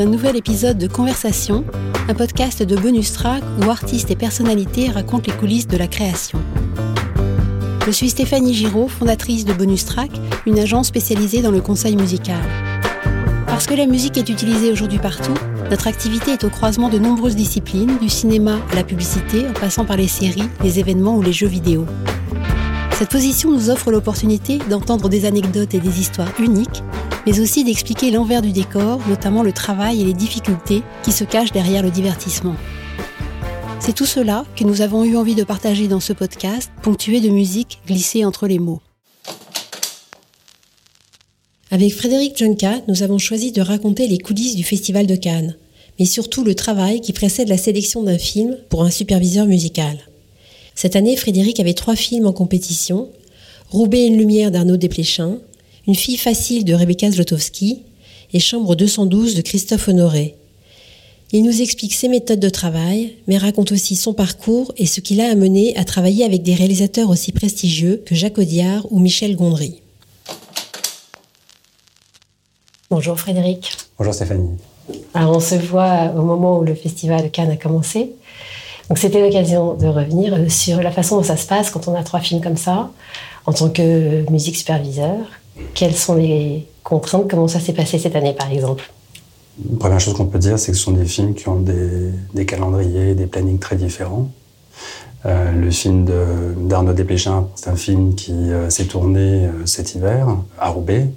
un nouvel épisode de Conversation, un podcast de bonus track où artistes et personnalités racontent les coulisses de la création. Je suis Stéphanie Giraud, fondatrice de Bonus Track, une agence spécialisée dans le conseil musical. Parce que la musique est utilisée aujourd'hui partout, notre activité est au croisement de nombreuses disciplines, du cinéma à la publicité, en passant par les séries, les événements ou les jeux vidéo. Cette position nous offre l'opportunité d'entendre des anecdotes et des histoires uniques mais aussi d'expliquer l'envers du décor, notamment le travail et les difficultés qui se cachent derrière le divertissement. C'est tout cela que nous avons eu envie de partager dans ce podcast, ponctué de musique glissée entre les mots. Avec Frédéric Junka, nous avons choisi de raconter les coulisses du Festival de Cannes, mais surtout le travail qui précède la sélection d'un film pour un superviseur musical. Cette année, Frédéric avait trois films en compétition Roubaix et une lumière d'Arnaud Desplechin, une fille facile de Rebecca Zlotowski et Chambre 212 de Christophe Honoré. Il nous explique ses méthodes de travail, mais raconte aussi son parcours et ce qui l'a amené à travailler avec des réalisateurs aussi prestigieux que Jacques Audiard ou Michel Gondry. Bonjour Frédéric. Bonjour Stéphanie. Alors on se voit au moment où le festival de Cannes a commencé. Donc c'était l'occasion de revenir sur la façon dont ça se passe quand on a trois films comme ça, en tant que musique superviseur. Quelles sont les contraintes? Comment ça s'est passé cette année, par exemple? La première chose qu'on peut dire, c'est que ce sont des films qui ont des, calendriers, des plannings très différents. Euh, le film d'Arnaud Desplechin, c'est un film qui euh, s'est tourné euh, cet hiver à Roubaix.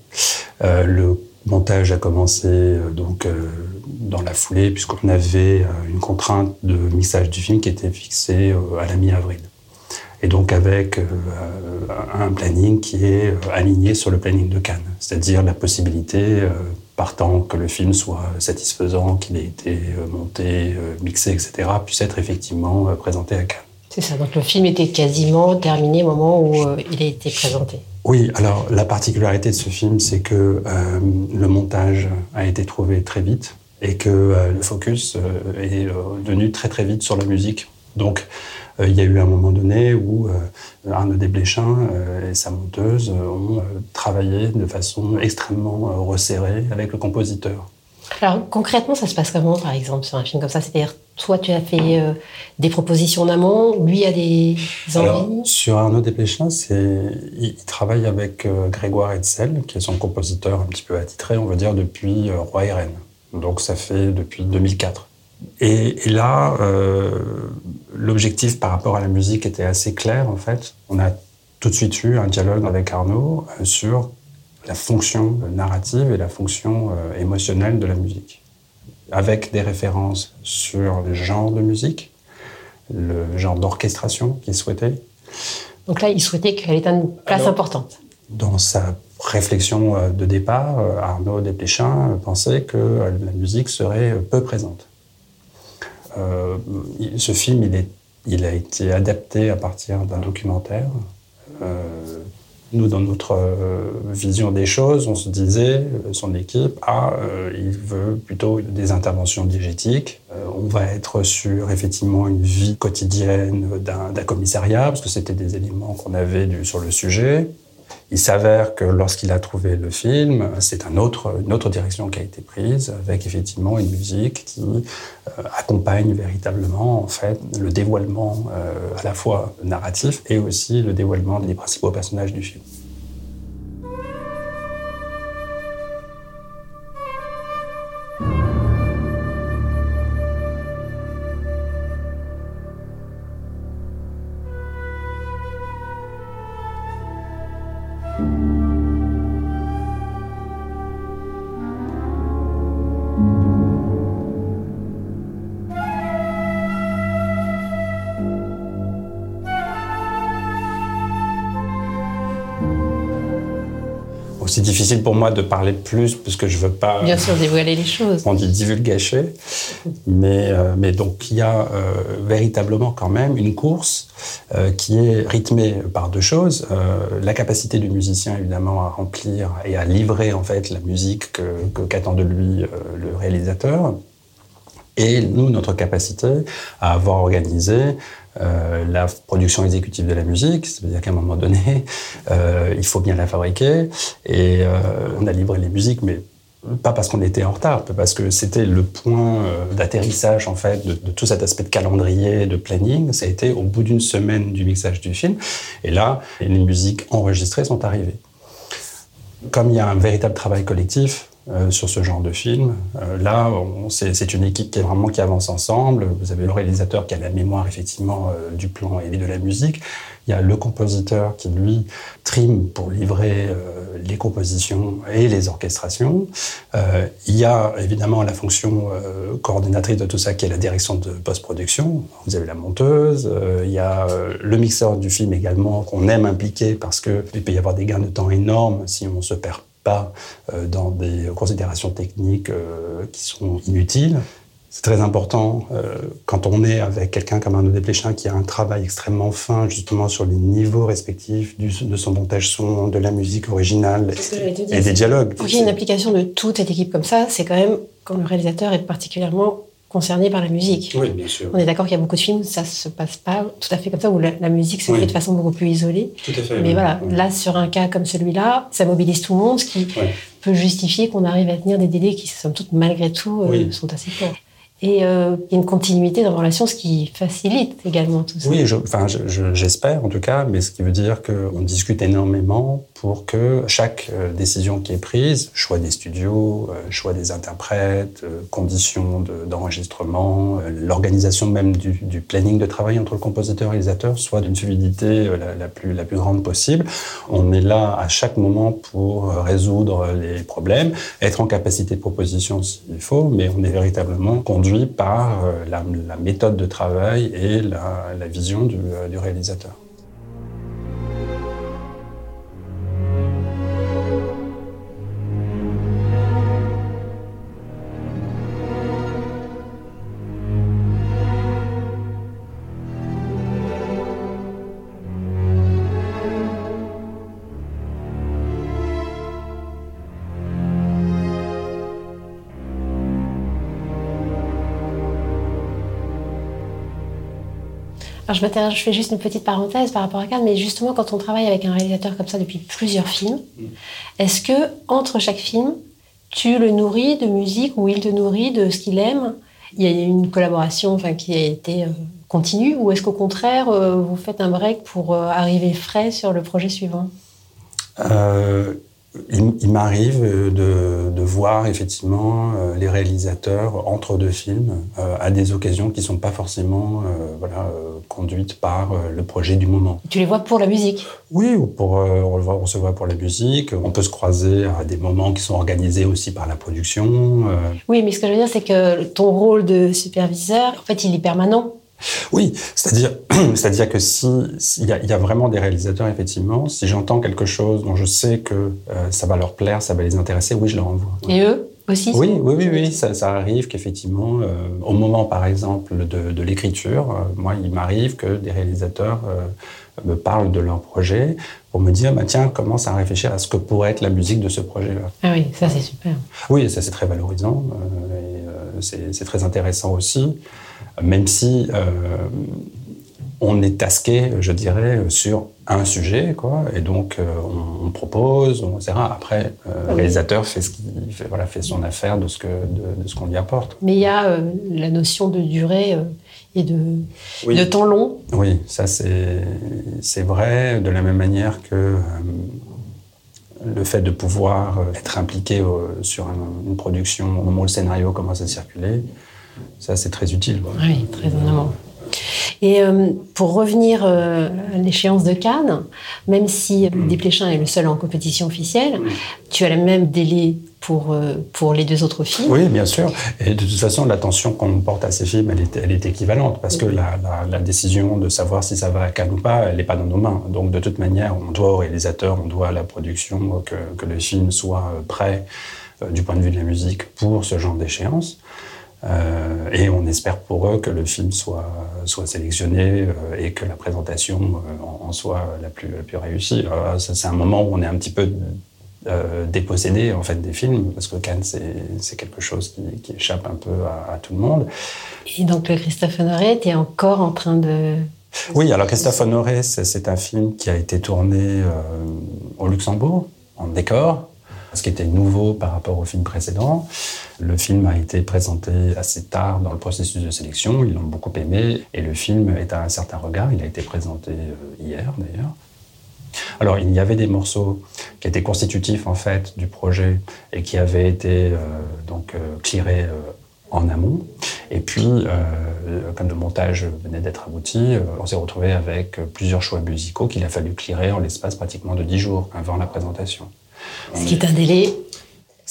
le montage a commencé donc dans la foulée puisqu'on avait une contrainte de mixage du film qui était fixée à la mi-avril et donc avec euh, un planning qui est euh, aligné sur le planning de Cannes, c'est-à-dire la possibilité, euh, partant que le film soit satisfaisant, qu'il ait été monté, mixé, etc., puisse être effectivement présenté à Cannes. C'est ça, donc le film était quasiment terminé au moment où il a été présenté. Oui, alors la particularité de ce film, c'est que le montage a été trouvé très vite et que le focus est venu très très vite sur la musique. Donc euh, il y a eu un moment donné où euh, Arnaud Desplechin euh, et sa monteuse ont travaillé de façon extrêmement resserrée avec le compositeur. Alors concrètement, ça se passe comment, par exemple, sur un film comme ça? C'est-à-dire, toi, tu as fait des propositions en amont, lui a des envies? Sur Arnaud Desplechin, il, travaille avec Grégoire Hetzel, qui est son compositeur un petit peu attitré, on va dire, depuis Roi et Reine. Donc ça fait depuis 2004. Et, là, euh, l'objectif par rapport à la musique était assez clair, en fait. On a tout de suite eu un dialogue avec Arnaud euh, sur la fonction narrative et la fonction euh, émotionnelle de la musique, avec des références sur le genre de musique, le genre d'orchestration qu'il souhaitait. Donc là, il souhaitait qu'elle ait une place importante. Dans sa réflexion de départ, Arnaud Desplechin pensait que la musique serait peu présente. Euh, ce film, il, a été adapté à partir d'un documentaire. Euh, nous, dans notre euh, vision des choses, on se disait, son équipe, ah, il veut plutôt des interventions diégétiques. on va être sur effectivement une vie quotidienne d'un commissariat, parce que c'était des éléments qu'on avait sur le sujet. Il s'avère que lorsqu'il a trouvé le film, c'est une autre direction qui a été prise, avec effectivement une musique qui euh, accompagne véritablement en fait le dévoilement euh, à la fois narratif et aussi le dévoilement des principaux personnages du film. C'est difficile pour moi de parler plus parce que je veux pas. Bien sûr, dévoiler les choses. On dit divulgacher. Mais, euh, mais donc, il y a euh, véritablement quand même une course euh, qui est rythmée par deux choses. la capacité du musicien, évidemment, à remplir et à livrer, en fait, la musique que, qu'attend de lui le réalisateur. Et nous, notre capacité à avoir organisé euh, la production exécutive de la musique, c'est-à-dire qu'à un moment donné, euh, il faut bien la fabriquer. Et euh, on a livré les musiques, mais pas parce qu'on était en retard, parce que c'était le point d'atterrissage en fait de, tout cet aspect de calendrier, de planning. Ça a été au bout d'une semaine du mixage du film, et là, les musiques enregistrées sont arrivées. Comme il y a un véritable travail collectif, sur ce genre de film. Euh, là, c'est une équipe qui est vraiment qui avance ensemble. Vous avez le réalisateur qui a la mémoire effectivement euh, du plan et de la musique. Il y a le compositeur qui lui trime pour livrer les compositions et les orchestrations. il y a évidemment la fonction coordinatrice de tout ça qui est la direction de post-production. Vous avez la monteuse. il y a le mixeur du film également qu'on aime impliquer parce qu'il peut y avoir des gains de temps énormes si on se perd pas euh, dans des considérations techniques euh, qui sont inutiles. C'est très important euh, quand on est avec quelqu'un comme Arnaud Desplechin qui a un travail extrêmement fin justement sur les niveaux respectifs de son montage son, de la musique originale et, des dialogues. Pour qu'il y ait une application de toute cette équipe comme ça, c'est quand même quand le réalisateur est particulièrement concerné par la musique. Oui, bien sûr. On est d'accord qu'il y a beaucoup de films où ça se passe pas tout à fait comme ça, où la, musique se fait de façon beaucoup plus isolée. Tout à fait. Mais voilà, là, sur un cas comme celui-là, ça mobilise tout le monde, ce qui peut justifier qu'on arrive à tenir des délais qui, somme toute, malgré tout, euh, sont assez courts. Et euh, il y a une continuité dans la relation, ce qui facilite également tout ça. Oui, j'espère en tout cas, mais ce qui veut dire qu'on discute énormément pour que chaque euh, décision qui est prise, choix des studios, euh, choix des interprètes, conditions d'enregistrement, l'organisation même du, planning de travail entre le compositeur et le réalisateur soit d'une fluidité la, plus, la plus grande possible. On est là à chaque moment pour résoudre les problèmes, être en capacité de proposition s'il faut, mais on est véritablement conduit par euh, la, méthode de travail et la, vision du euh, réalisateur. Je, je fais juste une petite parenthèse par rapport à Cannes, mais justement, quand on travaille avec un réalisateur comme ça depuis plusieurs films, mm. est-ce que entre chaque film, tu le nourris de musique ou il te nourrit de ce qu'il aime? Il y a une collaboration enfin, qui a été euh, continue ou est-ce qu'au contraire, euh, vous faites un break pour euh, arriver frais sur le projet suivant? Il, m'arrive de, de, voir effectivement euh, les réalisateurs entre deux films euh, à des occasions qui ne sont pas forcément euh, voilà, conduites par le projet du moment. Tu les vois pour la musique? Oui, pour, on, le voit, on se voit pour la musique. On peut se croiser à des moments qui sont organisés aussi par la production. Oui, mais ce que je veux dire, c'est que ton rôle de superviseur, en fait, il est permanent. Oui, c'est-à-dire, c'est-à-dire que si il y, a vraiment des réalisateurs effectivement, si j'entends quelque chose dont je sais que euh, ça va leur plaire, ça va les intéresser, oui, je leur envoie. Et eux aussi Oui, oui, oui, oui, ça, arrive qu'effectivement, euh, au moment par exemple de, l'écriture, euh, moi, il m'arrive que des réalisateurs me parlent de leur projet pour me dire, bah, tiens, commence à réfléchir à ce que pourrait être la musique de ce projet-là. Ah oui, ça c'est super. Oui, ça c'est très valorisant et c'est très intéressant aussi même si euh, on est tasqué, je dirais, sur un sujet, quoi, et donc euh, on, propose, on, etc. Après, euh, le réalisateur fait, ce qu'il fait, voilà, fait son affaire de ce que de, ce qu'on lui apporte. Mais il y a la notion de durée et de, de temps long. Oui, ça c'est vrai, de la même manière que le fait de pouvoir être impliqué sur une production au moment où le scénario commence à circuler, ça, c'est très utile. Oui, très évidemment. Et euh, pour revenir euh, à l'échéance de Cannes, même si mm. Desplechin est le seul en compétition officielle, tu as le même délai pour, euh, pour les deux autres films. Oui, bien sûr. Et de toute façon, l'attention qu'on porte à ces films, elle est, elle est équivalente, parce que la, la, décision de savoir si ça va à Cannes ou pas, elle n'est pas dans nos mains. Donc, de toute manière, on doit au réalisateur, on doit à la production que, que le film soit prêt du point de vue de la musique pour ce genre d'échéance. Euh, et on espère pour eux que le film soit, soit sélectionné euh, et que la présentation euh, en, soit la plus, la plus réussie. c'est un moment où on est un petit peu dépossédé en fait des films parce que Cannes c'est quelque chose qui, échappe un peu à, tout le monde. Et donc Christophe Honoré était encore en train de oui, alors Christophe Honoré, c'est un film qui a été tourné au Luxembourg, en décor, ce qui était nouveau par rapport au film précédent. Le film a été présenté assez tard dans le processus de sélection, ils l'ont beaucoup aimé, et le film est à un certain regard, il a été présenté euh, hier d'ailleurs. Alors, il y avait des morceaux qui étaient constitutifs en fait du projet et qui avaient été euh, donc euh, clearés en amont. Et puis, comme le montage venait d'être abouti, on s'est retrouvé avec plusieurs choix musicaux qu'il a fallu clearer en l'espace pratiquement de dix jours avant la présentation. Ce qui est un délai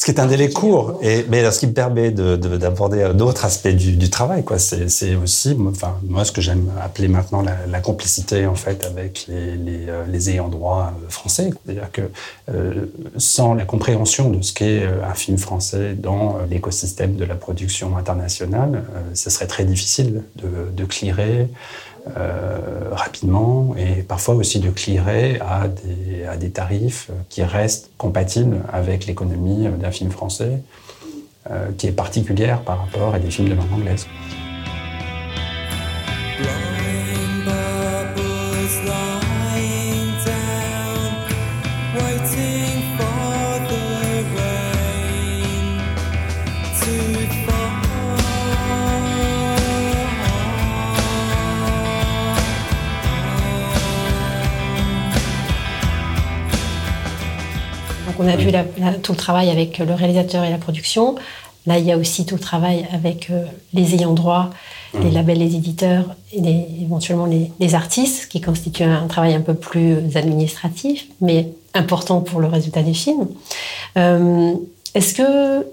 ce qui est un délai court, et, mais ce qui me permet d'aborder d'autres aspects du, du travail. C'est aussi, enfin, moi, ce que j'aime appeler maintenant la, complicité en fait avec les, les, euh, les ayants droit euh, français. C'est-à-dire que euh, sans la compréhension de ce qu'est un film français dans l'écosystème de la production internationale, ce serait très difficile de, de clearer euh, rapidement et parfois aussi de clearer à des, à des tarifs qui restent compatibles avec l'économie d'un film français euh, qui est particulière par rapport à des films de langue anglaise. A vu tout le travail avec le réalisateur et la production. Là, il y a aussi tout le travail avec euh, les ayants droit, les labels, les éditeurs et éventuellement les, artistes, qui constituent un travail un peu plus administratif, mais important pour le résultat des films. Euh, est-ce que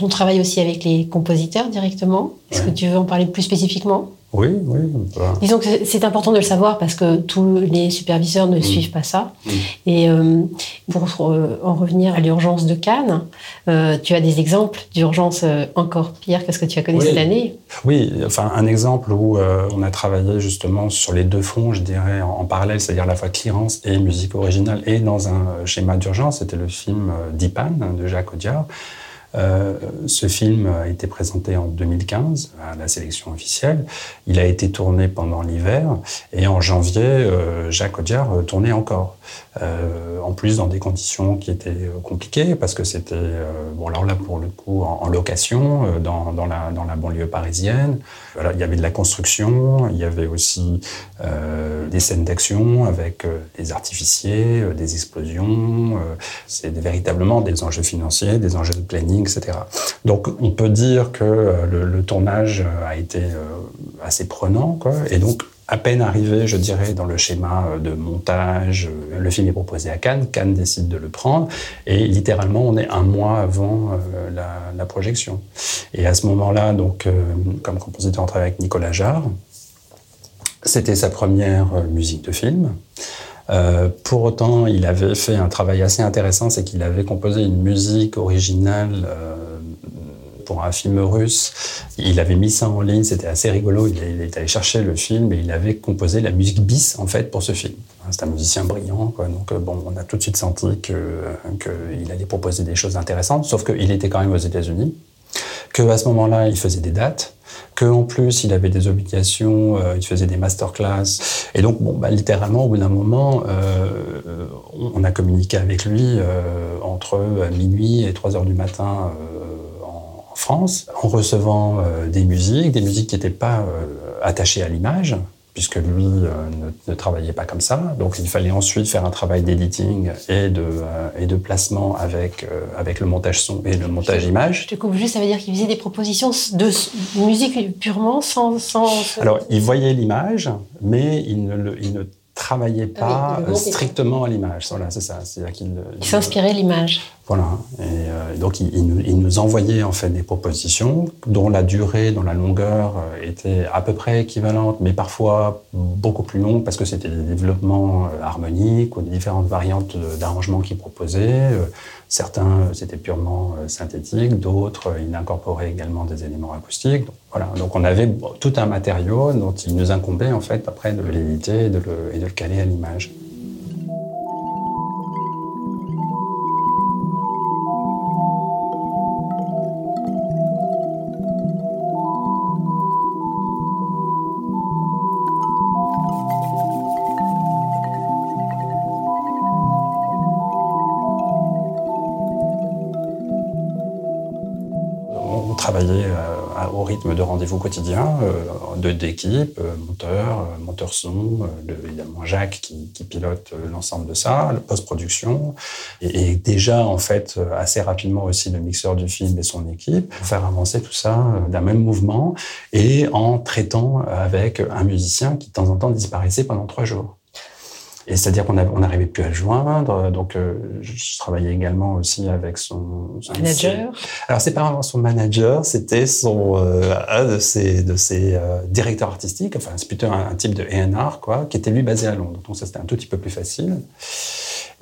on travaille aussi avec les compositeurs directement Est-ce que tu veux en parler plus spécifiquement? Oui, oui. Disons que c'est important de le savoir parce que tous les superviseurs ne mm. suivent pas ça. Mm. Et euh, pour euh, en revenir à l'urgence de Cannes, euh, tu as des exemples d'urgence encore pire que ce que tu as connu cette année? Oui, enfin un exemple où on a travaillé justement sur les deux fronts, je dirais, en, parallèle, c'est-à-dire à la fois clearance et musique originale, et dans un schéma d'urgence, c'était le film Dipan de Jacques Audiard. Euh, ce film a été présenté en 2015 à la sélection officielle. Il a été tourné pendant l'hiver et en janvier, euh, Jacques Audiard euh, tournait encore. en plus, dans des conditions qui étaient compliquées parce que c'était, bon, alors là pour le coup, en, location dans, la, banlieue parisienne. Il y avait de la construction, il y avait aussi des scènes d'action avec des artificiers, des explosions. c'est véritablement des enjeux financiers, des enjeux de planning Donc on peut dire que euh, le, tournage euh, a été euh, assez prenant, quoi. Et donc à peine arrivé, je dirais, dans le schéma de montage, le film est proposé à Cannes, Cannes décide de le prendre, et littéralement, on est un mois avant la, projection. Et à ce moment-là, donc, comme compositeur, on travaille avec Nicolas Jarre. C'était sa première musique de film. Euh, pour autant, il avait fait un travail assez intéressant, c'est qu'il avait composé une musique originale euh, pour un film russe. Il avait mis ça en ligne, c'était assez rigolo. Il, est allé chercher le film et il avait composé la musique bis en fait pour ce film. C'est un musicien brillant, donc euh, bon, on a tout de suite senti qu'il allait proposer des choses intéressantes. Sauf qu'il était quand même aux États-Unis, que à ce moment-là, il faisait des dates qu'en plus il avait des obligations, euh, il faisait des masterclass. Et donc, bon, bah, littéralement, au bout d'un moment, euh, on a communiqué avec lui euh, entre minuit et 3 heures du matin en France, en recevant des musiques, des musiques qui n'étaient pas attachées à l'image, puisque lui euh, ne, travaillait pas comme ça. Donc il fallait ensuite faire un travail d'editing et de, euh, et de placement avec, euh, avec le montage son et le montage image. Je te coupe juste, ça veut dire qu'il faisait des propositions de musique purement sans... sans... Alors il voyait l'image, mais il ne, il ne travaillait ah pas strictement à l'image. Voilà, c'est ça. C'est qu'il il s'inspirait l'image. Voilà. Et euh, donc, il, nous, envoyait en fait des propositions dont la durée, dont la longueur euh, était à peu près équivalente, mais parfois beaucoup plus longue parce que c'était des développements euh, harmoniques ou des différentes variantes d'arrangement qu'il proposait. Certains, c'était purement synthétique, d'autres, il incorporait également des éléments acoustiques. Donc, voilà. Donc, on avait tout un matériau dont il nous incombait en fait après de l'éditer et de le caler à l'image. Rendez-vous quotidien de d'équipe, monteur, monteur son, évidemment Jacques qui, pilote l'ensemble de ça, la post-production, et, et, déjà en fait assez rapidement aussi le mixeur du film et son équipe pour faire avancer tout ça d'un même mouvement et en traitant avec un musicien qui de temps en temps disparaissait pendant trois jours. Et c'est-à-dire qu'on n'arrivait plus à le joindre. Donc, euh, je travaillais également aussi avec son, manager. Alors, c'est pas vraiment son manager, c'était son euh, un de ses de ses euh, directeurs artistiques. Enfin, c'est plutôt un, type de A&R, quoi, qui était lui basé à Londres. Donc ça, c'était un tout petit peu plus facile.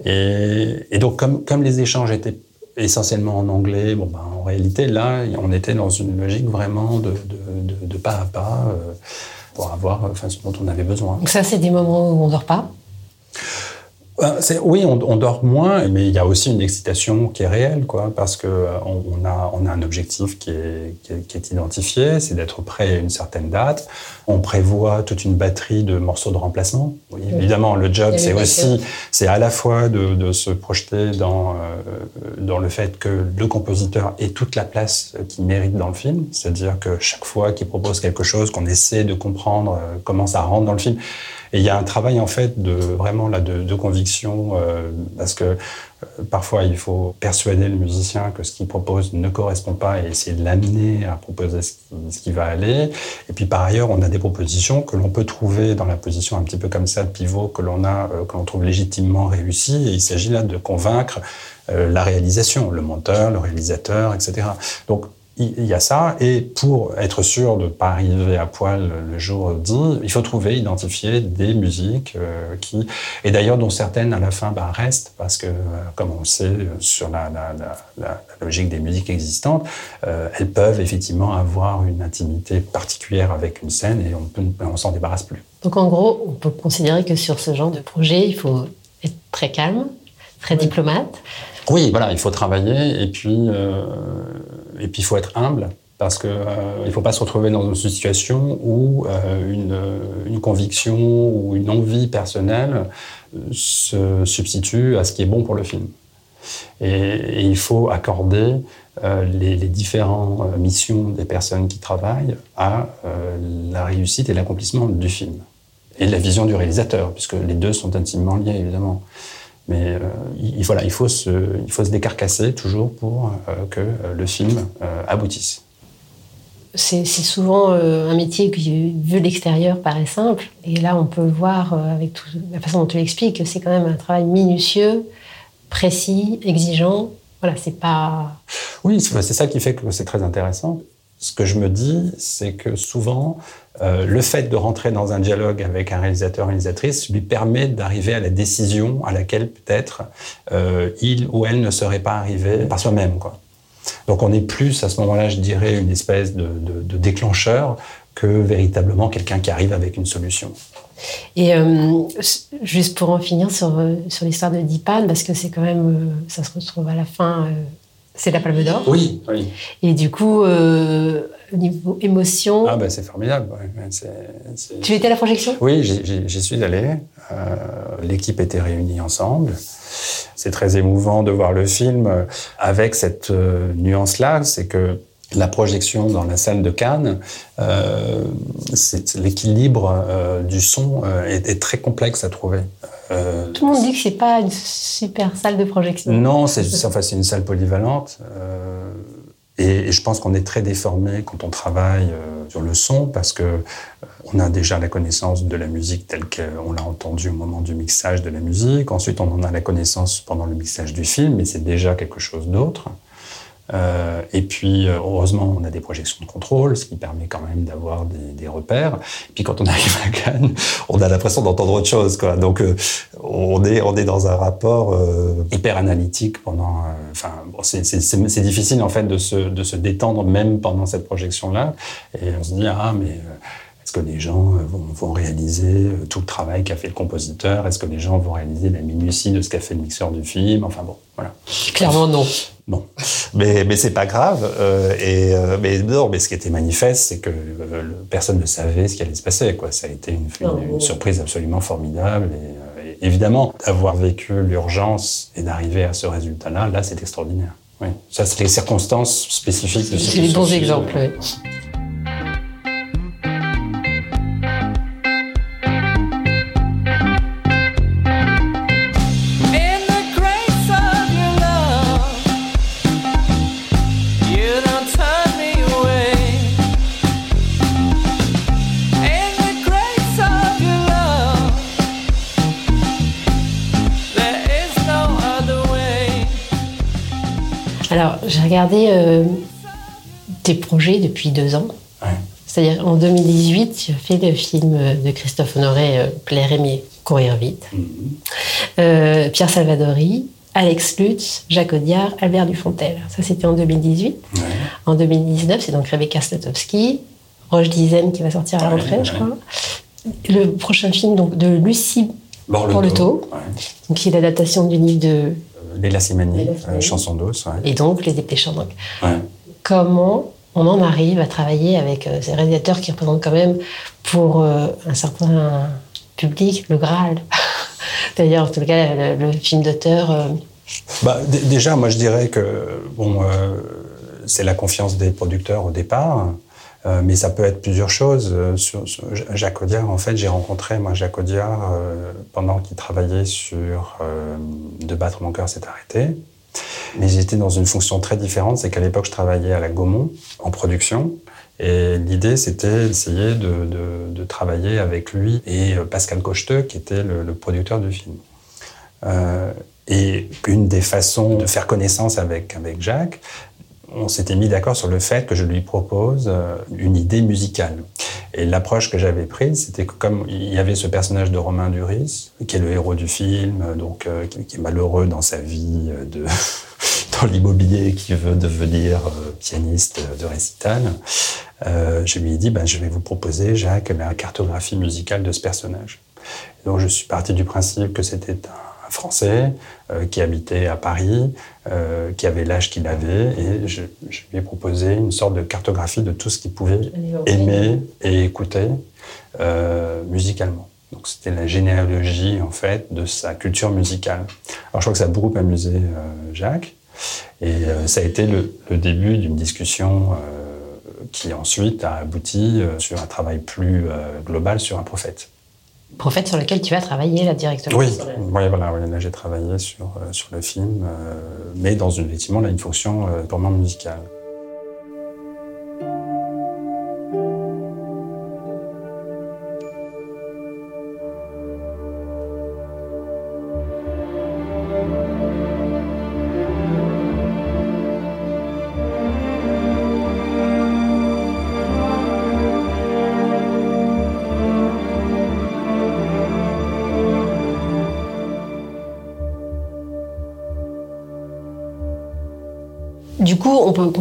Et, et donc, comme comme les échanges étaient essentiellement en anglais. Bon, ben, en réalité, là, on était dans une logique vraiment de, de, de, de pas à pas euh, pour avoir enfin, ce dont on avait besoin. Donc ça, c'est des moments où on dort pas? Oui, on, dort moins, mais il y a aussi une excitation qui est réelle, quoi, parce que euh, on, a, on a un objectif qui est, qui est, identifié, c'est d'être prêt à une certaine date. On prévoit toute une batterie de morceaux de remplacement. Évidemment, le job, c'est aussi, c'est à la fois de, se projeter dans, euh, dans le fait que le compositeur ait toute la place qu'il mérite dans le film, c'est-à-dire que chaque fois qu'il propose quelque chose, qu'on essaie de comprendre comment ça rentre dans le film. Et il y a un travail en fait de vraiment là de, conviction euh, parce que euh, parfois il faut persuader le musicien que ce qu'il propose ne correspond pas et essayer de l'amener à proposer ce qui, va aller. Et puis par ailleurs, on a des propositions que l'on peut trouver dans la position un petit peu comme ça de pivot que l'on a, euh, que l'on trouve légitimement réussi. Et il s'agit là de convaincre la réalisation, le monteur, le réalisateur, etc. Donc il y a ça, et pour être sûr de ne pas arriver à poil le jour dit, il faut trouver, identifier des musiques euh, qui, et d'ailleurs dont certaines à la fin bah, restent, parce que, euh, comme on le sait, sur la, la, la, logique des musiques existantes, euh, elles peuvent effectivement avoir une intimité particulière avec une scène et on ne s'en débarrasse plus. Donc en gros, on peut considérer que sur ce genre de projet, il faut être très calme, très diplomate. Oui, voilà, il faut travailler et puis euh, et puis il faut être humble parce que euh, il faut pas se retrouver dans une situation où euh, une, une, conviction ou une envie personnelle se substitue à ce qui est bon pour le film. Et, il faut accorder les différentes missions des personnes qui travaillent à la réussite et l'accomplissement du film et la vision du réalisateur, puisque les deux sont intimement liés évidemment. Mais euh, il, voilà, il, faut se, il faut se décarcasser toujours pour euh, que euh, le film aboutisse. C'est souvent un métier qui, vu de l'extérieur, paraît simple. Et là, on peut le voir avec tout, la façon dont tu l'expliques, que c'est quand même un travail minutieux, précis, exigeant. Voilà, c'est pas. Oui, c'est ça qui fait que c'est très intéressant. Ce que je me dis, c'est que souvent, euh, le fait de rentrer dans un dialogue avec un réalisateur, réalisatrice, lui permet d'arriver à la décision à laquelle peut-être euh, il ou elle ne serait pas arrivé par soi-même. Donc on est plus à ce moment-là, je dirais, une espèce de, déclencheur que véritablement quelqu'un qui arrive avec une solution. Et euh, juste pour en finir sur, sur l'histoire de Dipan, parce que c'est quand même, ça se retrouve à la fin c'est la Palme d'Or. Oui, oui. Et du coup, euh, au niveau émotion. Ah, ben c'est formidable. Tu étais à la projection? Oui, j'y suis allé. Euh, l'équipe était réunie ensemble. C'est très émouvant de voir le film avec cette euh, nuance-là. C'est que la projection dans la salle de Cannes, euh, l'équilibre euh, du son euh, est, très complexe à trouver. Euh, Tout le monde dit que c'est pas une super salle de projection. Non, c'est enfin, une salle polyvalente. Et, et, je pense qu'on est très déformé quand on travaille sur le son parce que on a déjà la connaissance de la musique telle qu'on l'a entendue au moment du mixage de la musique. Ensuite, on en a la connaissance pendant le mixage du film, mais c'est déjà quelque chose d'autre. Euh, et puis, euh, heureusement, on a des projections de contrôle, ce qui permet quand même d'avoir des, repères. Et puis, quand on arrive à Cannes, on a l'impression d'entendre autre chose. Quoi. Donc, euh, on, est, dans un rapport hyper analytique pendant... Enfin, bon, c'est difficile, en fait, de se, de se détendre même pendant cette projection-là. Et on se dit, ah, mais est-ce que les gens vont, vont réaliser tout le travail qu'a fait le compositeur? Est-ce que les gens vont réaliser la minutie de ce qu'a fait le mixeur du film? Enfin bon, voilà. Clairement non. Bon, mais mais c'est pas grave. Euh, et euh, mais non, mais ce qui était manifeste, c'est que euh, personne ne savait ce qui allait se passer. Quoi, ça a été une, une, surprise absolument formidable. Et, évidemment, d'avoir vécu l'urgence et d'arriver à ce résultat-là, là, c'est extraordinaire. Oui, ça c'est les circonstances spécifiques de C'est les bons exemples. J'ai regardé euh, tes projets depuis deux ans. Ouais. C'est-à-dire, en 2018, tu as fait le film de Christophe Honoré, euh, Plaire aimer, courir vite. Euh, Pierre Salvadori, Alex Lutz, Jacques Audiard, Albert Dufontel. Ça, c'était en 2018. Ouais. En 2019, c'est donc Rebecca Slotowski, Roche Dizem qui va sortir à la Ouais, rentrée, je crois. Le prochain film donc, de Lucie Borletot, ouais. donc, qui est l'adaptation du livre de... Léla Simani, euh, chanson d'os. Ouais. Et donc, Les Dépêchants. Donc, Ouais. comment on en arrive à travailler avec euh, ces réalisateurs qui représentent quand même pour euh, un certain public le Graal? D'ailleurs, en tout cas, le, le film d'auteur. Bah, déjà, moi je dirais que bon, euh, c'est la confiance des producteurs au départ, euh, mais ça peut être plusieurs choses. Euh, Jacques Audiard, en fait, j'ai rencontré moi Jacques Audiard euh, pendant qu'il travaillait sur euh, De battre mon cœur s'est arrêté. Mais j'étais dans une fonction très différente, c'est qu'à l'époque je travaillais à la Gaumont en production. Et l'idée, c'était d'essayer de, travailler avec lui et Pascal Cocheteux, qui était le- le producteur du film. Et une des façons de faire connaissance avec, avec Jacques, on s'était mis d'accord sur le fait que je lui propose euh, une idée musicale. Et l'approche que j'avais prise, c'était que comme il y avait ce personnage de Romain Duris, qui est le héros du film, euh, donc euh, qui, est malheureux dans sa vie de dans l'immobilier, qui veut devenir pianiste de récital, je lui ai dit, ben, je vais vous proposer, Jacques, la cartographie musicale de ce personnage. Donc je suis parti du principe que c'était un Français euh, qui habitait à Paris, euh, qui avait l'âge qu'il avait, et je, je lui ai proposé une sorte de cartographie de tout ce qu'il pouvait aimer et écouter euh, musicalement. Donc c'était la généalogie en fait de sa culture musicale. Alors je crois que ça a beaucoup amusé Jacques, et ça a été le, le début d'une discussion qui ensuite a abouti sur un travail plus global sur un prophète. Prophète sur lequel tu as travaillé là directement. Oui, voilà, là j'ai travaillé sur, euh, sur le film, euh, mais dans une, effectivement là, une fonction euh, purement musicale.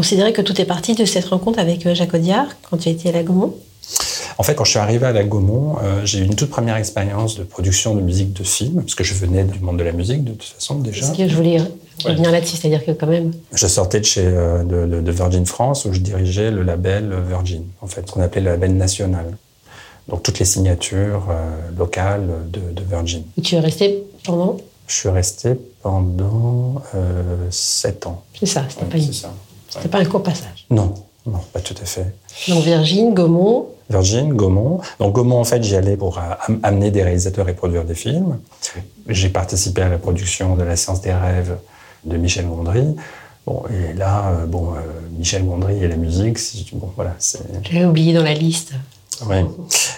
Considérer que tout est parti de cette rencontre avec euh, Jacques Audiard quand tu étais à la Gaumont? En fait, quand je suis arrivé à la Gaumont, euh, j'ai eu une toute première expérience de production de musique de film, parce que je venais du monde de la musique de toute façon déjà. Parce que je voulais revenir là-dessus, c'est-à-dire que quand même. Je sortais de chez euh, de, de- de Virgin France où je dirigeais le label Virgin, en fait, ce qu'on appelait le label national. Donc toutes les signatures euh, locales de, de Virgin. où Tu es resté pendant? Je suis resté pendant euh, sept ans. C'est ça, c'était Ouais, pas, une-. C'était pas un court passage. Non, non, pas tout à fait. Donc Virgin, Gaumont, Virgin, Gaumont. Donc Gaumont, en fait, j'y allais pour euh, am- amener des réalisateurs et produire des films. J'ai participé à la production de La Science des rêves de Michel Gondry. Bon, et là, euh, bon, euh, Michel Gondry et la musique, bon, voilà, c'est j'avais oublié dans la liste. Oui.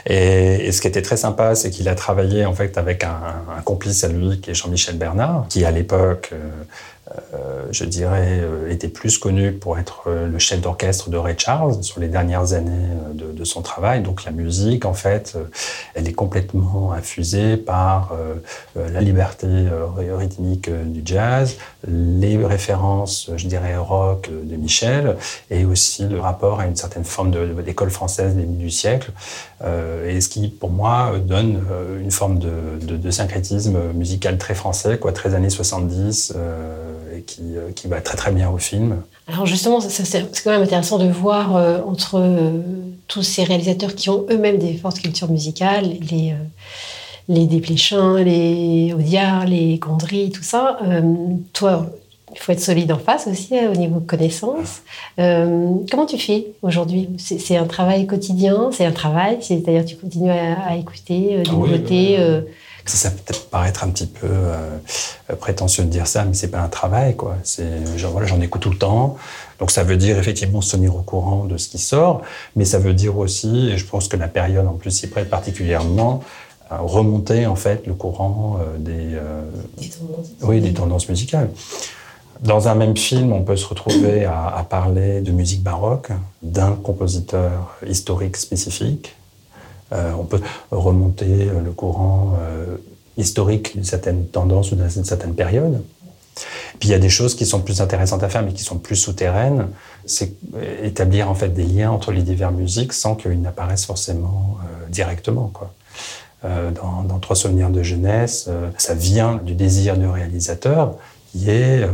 Et, et ce qui était très sympa, c'est qu'il a travaillé en fait avec un, un complice à lui qui est Jean-Michel Bernard, qui à l'époque, euh, je dirais, euh, était plus connu pour être euh, le chef d'orchestre de Ray Charles sur les dernières années euh, de, son travail. Donc la musique, en fait, euh, elle est complètement infusée par euh, euh, la liberté euh, ry- rythmique euh, du jazz, les références, je dirais, rock euh, de Michel, et aussi le rapport à une certaine forme d'école française des du siècle, euh, et ce qui, pour moi, euh, donne euh, une forme de, de- syncrétisme musical très français, quoi, très années 70, euh, qui, euh, qui va très très bien au film. Alors justement, c'est quand même intéressant de voir euh, entre euh, tous ces réalisateurs qui ont eux-mêmes des fortes cultures musicales, les, euh, les Desplechin, les Audiard, les Gondry, tout ça. toi, il faut être solide en face aussi hein, au niveau connaissance. Euh, comment tu fais aujourd'hui? C'est un travail quotidien, c'est un travail, c'est-à-dire tu continues à, à écouter euh, des Ah oui, nouveautés. euh, Ça, ça peut peut-être paraître un petit peu euh, prétentieux de dire ça, mais c'est pas un travail, quoi. C'est genre voilà, j'en écoute tout le temps. Donc ça veut dire effectivement se tenir au courant de ce qui sort, mais ça veut dire aussi, et je pense que la période en plus s'y prête particulièrement, euh, remonter en fait le courant euh, des, euh, des tendances. oui, des tendances musicales. Dans un même film, on peut se retrouver à, à parler de musique baroque, d'un compositeur historique spécifique. Euh, on peut remonter le courant euh, historique d'une certaine tendance ou d'une certaine période. Puis il y a des choses qui sont plus intéressantes à faire, mais qui sont plus souterraines. C'est établir en fait des liens entre les diverses musiques sans qu'ils n'apparaissent forcément euh, directement. Euh, dans, Trois souvenirs de jeunesse, euh, ça vient du désir du réalisateur, qui est euh,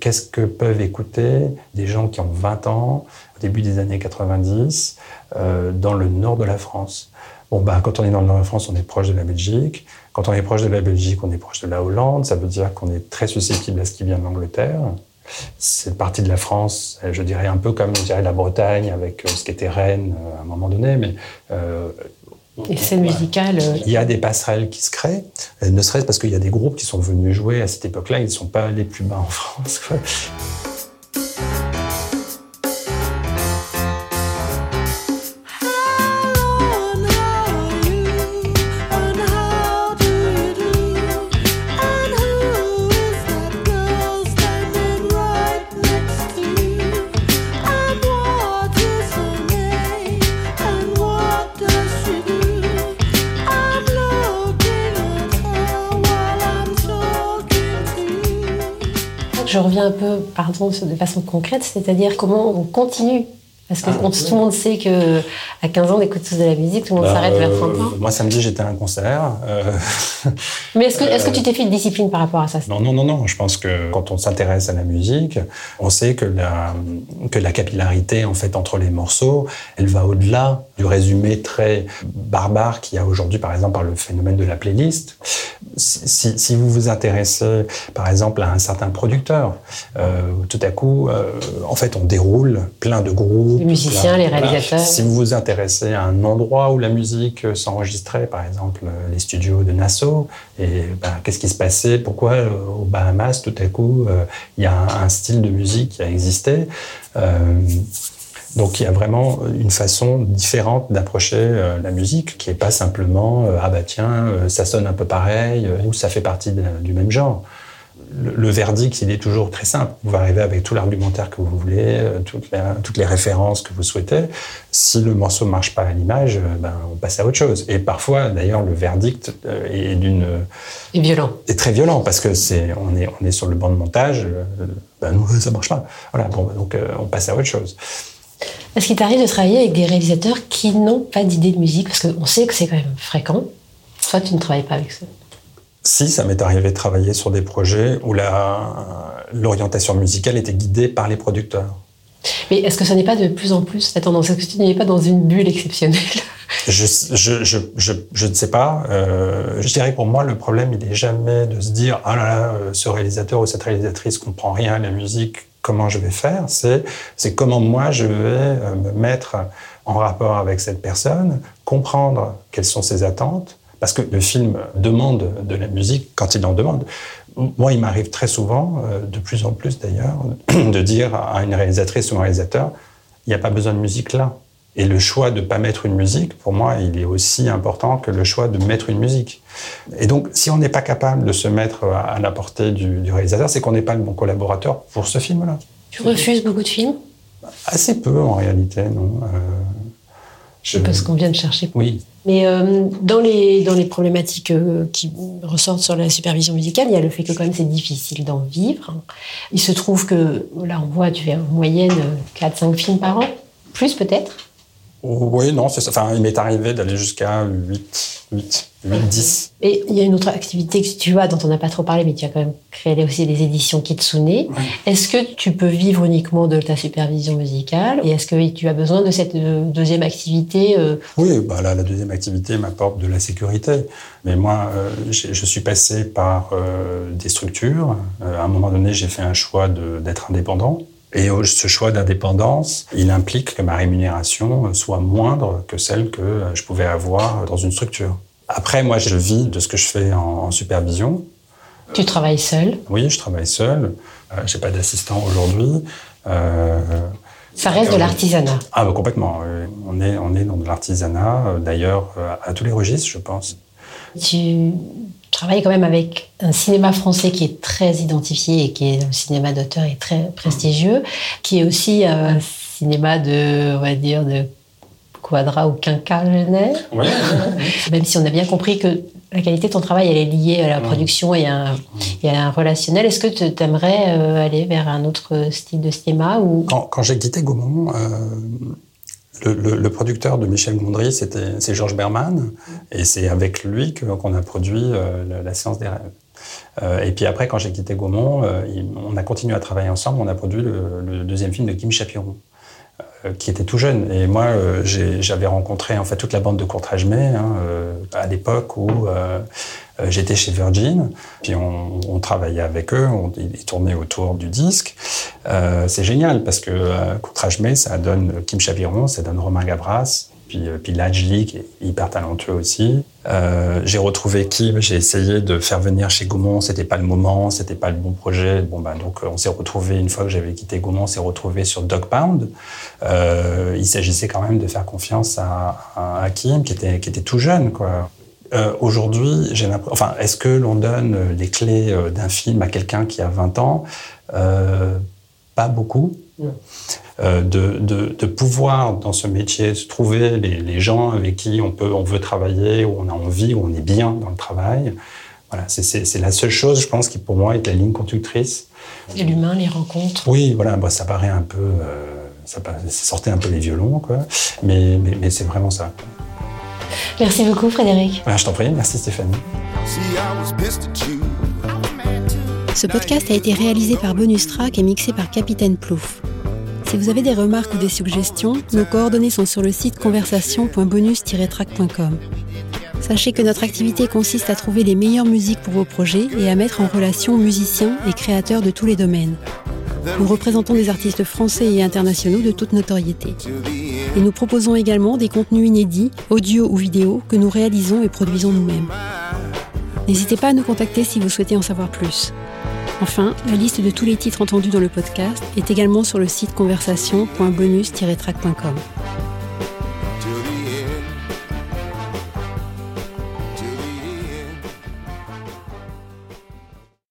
qu'est-ce que peuvent écouter des gens qui ont 20 ans, au début des années 90, euh, dans le nord de la France? Bon, bah, quand on est dans le nord de la France, on est proche de la Belgique. Quand on est proche de la Belgique, on est proche de la Hollande. Ça veut dire qu'on est très susceptible à ce qui vient d'Angleterre. C'est partie de la France, je dirais un peu comme je dirais la Bretagne avec euh, ce qu'était Rennes euh, à un moment donné, mais Et scène musicale. euh, il y a des passerelles qui se créent, euh, ne serait-ce parce qu'il y a des groupes qui sont venus jouer à cette époque-là, ils ne sont pas les plus bas en France. quoi. Je reviens un peu, pardon, de façon concrète, c'est-à-dire comment on continue. Parce que Ah, on- tout le monde sait que à 15 ans, on écoute tous de la musique, tout le monde Bah, s'arrête vers euh, 30 ans. Moi, samedi, j'étais à un concert. euh, Mais est-ce que, est-ce que tu t'es fait une discipline par rapport à ça? Non, non, non, non. Je pense que quand on s'intéresse à la musique, on sait que la, que la capillarité, en fait, entre les morceaux, elle va au-delà du résumé très barbare qu'il y a aujourd'hui, par exemple, par le phénomène de la playlist. Si, vous vous intéressez, par exemple, à un certain producteur, euh, tout à coup, euh, en fait, on déroule plein de groupes. Les musiciens, plein- les réalisateurs. Si vous vous intéressez à un endroit où la musique s'enregistrait, par exemple, les studios de Nassau, et ben, qu'est-ce qui se passait? Pourquoi euh, aux Bahamas, tout à coup, euh, il y a un, un style de musique qui a existé? Donc il y a vraiment une façon différente d'approcher euh, la musique, qui est pas simplement euh, ah bah tiens euh, ça sonne un peu pareil ou ça fait partie de- du même genre. Le, le verdict il est toujours très simple. Vous arrivez avec tout l'argumentaire que vous voulez, toutes les, toutes les références que vous souhaitez. Si le morceau marche pas à l'image, ben on passe à autre chose. Et parfois d'ailleurs le verdict est d'une Et violent. est très violent parce que c'est on est on est sur le banc de montage. ben non ça marche pas. Voilà bon donc on passe à autre chose. Est-ce qu'il t'arrive de travailler avec des réalisateurs qui n'ont pas d'idée de musique? Parce qu'on sait que c'est quand même fréquent. Soit tu ne travailles pas avec ça. Si, ça m'est arrivé de travailler sur des projets où l'orientation musicale était guidée par les producteurs. Mais est-ce que ça n'est pas de plus en plus la tendance? Est-ce que tu n'es pas dans une bulle exceptionnelle? Je, je, je, je, je ne sais pas. Euh, je dirais que pour moi, le problème, il n'est jamais de se dire Ah là là, euh, ce réalisateur ou cette réalisatrice comprend rien à la musique, comment je vais faire C'est comment moi, je vais euh, me mettre en rapport avec cette personne, comprendre quelles sont ses attentes, parce que le film demande de la musique quand il en demande. Moi, il m'arrive très souvent, euh, de plus en plus d'ailleurs, de dire à une réalisatrice ou un réalisateur il n'y a pas besoin de musique là. Et le choix de ne pas mettre une musique, pour moi, il est aussi important que le choix de mettre une musique. Et donc, si on n'est pas capable de se mettre à, la portée du, du réalisateur, c'est qu'on n'est pas le bon collaborateur pour ce film-là. Tu refuses beaucoup de films? Assez peu, en réalité, non. Euh, je- Parce qu'on vient de chercher. Oui. Mais euh, dans, les, dans les problématiques euh, qui ressortent sur la supervision musicale, il y a le fait que quand même c'est difficile d'en vivre. Il se trouve que, là on voit, tu fais en moyenne 4-5 films par an, plus peut-être? Oui, non, c'est ça. Enfin, il m'est arrivé d'aller jusqu'à 8, 8, 8, 10. Et il y a une autre activité que tu as, dont on n'a pas trop parlé, mais tu as quand même créé aussi les éditions Kitsune. Est-ce que tu peux vivre uniquement de ta supervision musicale Et est-ce que tu as besoin de cette euh, deuxième activité euh, Oui, bah là, la deuxième activité m'apporte de la sécurité. Mais moi, euh, je suis passé par euh, des structures. Euh, à un moment donné, j'ai fait un choix d'être indépendant. Et euh, ce choix d'indépendance, il implique que ma rémunération euh, soit moindre que celle que euh, je pouvais avoir dans une structure. Après, moi, je vis de ce que je fais en, supervision. Tu travailles seul? Oui, je travaille seul. Euh, j'ai pas d'assistant aujourd'hui. Euh, Ça reste de Euh, l'artisanat. ah, bah, complètement. On est, on est dans de l'artisanat, euh, d'ailleurs, euh, à tous les registres, je pense. Tu travailles quand même avec un cinéma français qui est très identifié et qui est un cinéma d'auteur et très prestigieux, qui est aussi un cinéma de, on va dire, de quadra ou quinquagénaire. Oui. Même si on a bien compris que la qualité de ton travail, elle est liée à la production et à un, et à un relationnel. Est-ce que tu aimerais aller vers un autre style de cinéma ou? Quand, quand j'ai quitté Gaumont, euh, le, producteur de Michel Gondry, c'est Georges Berman, et c'est avec lui qu'on a produit euh, la, la Séance des rêves. Euh, et puis après, quand j'ai quitté Gaumont, euh, on a continué à travailler ensemble. On a produit le, deuxième film de Kim Chapiron, qui était tout jeune. Et moi, j'avais rencontré en fait toute la bande de Courtrage May hein, à l'époque où j'étais chez Virgin. Puis on, travaillait avec eux, on, ils tournaient autour du disque. Euh, c'est génial parce que euh, ça donne Kim Chapiron, ça donne Romain Gabras. Puis, euh, puis Lajli, qui est hyper talentueux aussi. Euh, j'ai retrouvé Kim, j'ai essayé de faire venir chez Gaumont, c'était pas le moment, c'était pas le bon projet. Bon, ben, donc euh, on s'est retrouvé une fois que j'avais quitté Gaumont, on s'est retrouvé sur Dog Pound. Euh, il s'agissait quand même de faire confiance à, à, à Kim, qui était, qui était tout jeune, quoi. Euh, Aujourd'hui, j'ai l'impression. Enfin, est-ce que l'on donne euh, les clés euh, d'un film à quelqu'un qui a 20 ans? Euh, Pas beaucoup. Euh, de, de, de pouvoir dans ce métier se trouver les, les gens avec qui on peut on veut travailler où on a envie où on est bien dans le travail. Voilà c'est- la seule chose je pense qui pour moi est la ligne conductrice. L'humain, les rencontres oui voilà bah, ça paraît un peu euh, ça, paraît- ça sortait un peu les violons quoi. Mais, mais, mais c'est vraiment ça Merci beaucoup, Frédéric. Voilà, je t'en prie merci Stéphanie. Ce podcast a été réalisé par Bonus Track et mixé par Capitaine Plouf. Si vous avez des remarques ou des suggestions, nos coordonnées sont sur le site conversation.bonus-track.com. Sachez que notre activité consiste à trouver les meilleures musiques pour vos projets et à mettre en relation musiciens et créateurs de tous les domaines. Nous représentons des artistes français et internationaux de toute notoriété. Et nous proposons également des contenus inédits, audio ou vidéo, que nous réalisons et produisons nous-mêmes. N'hésitez pas à nous contacter si vous souhaitez en savoir plus. Enfin, la liste de tous les titres entendus dans le podcast est également sur le site conversation.bonus-track.com.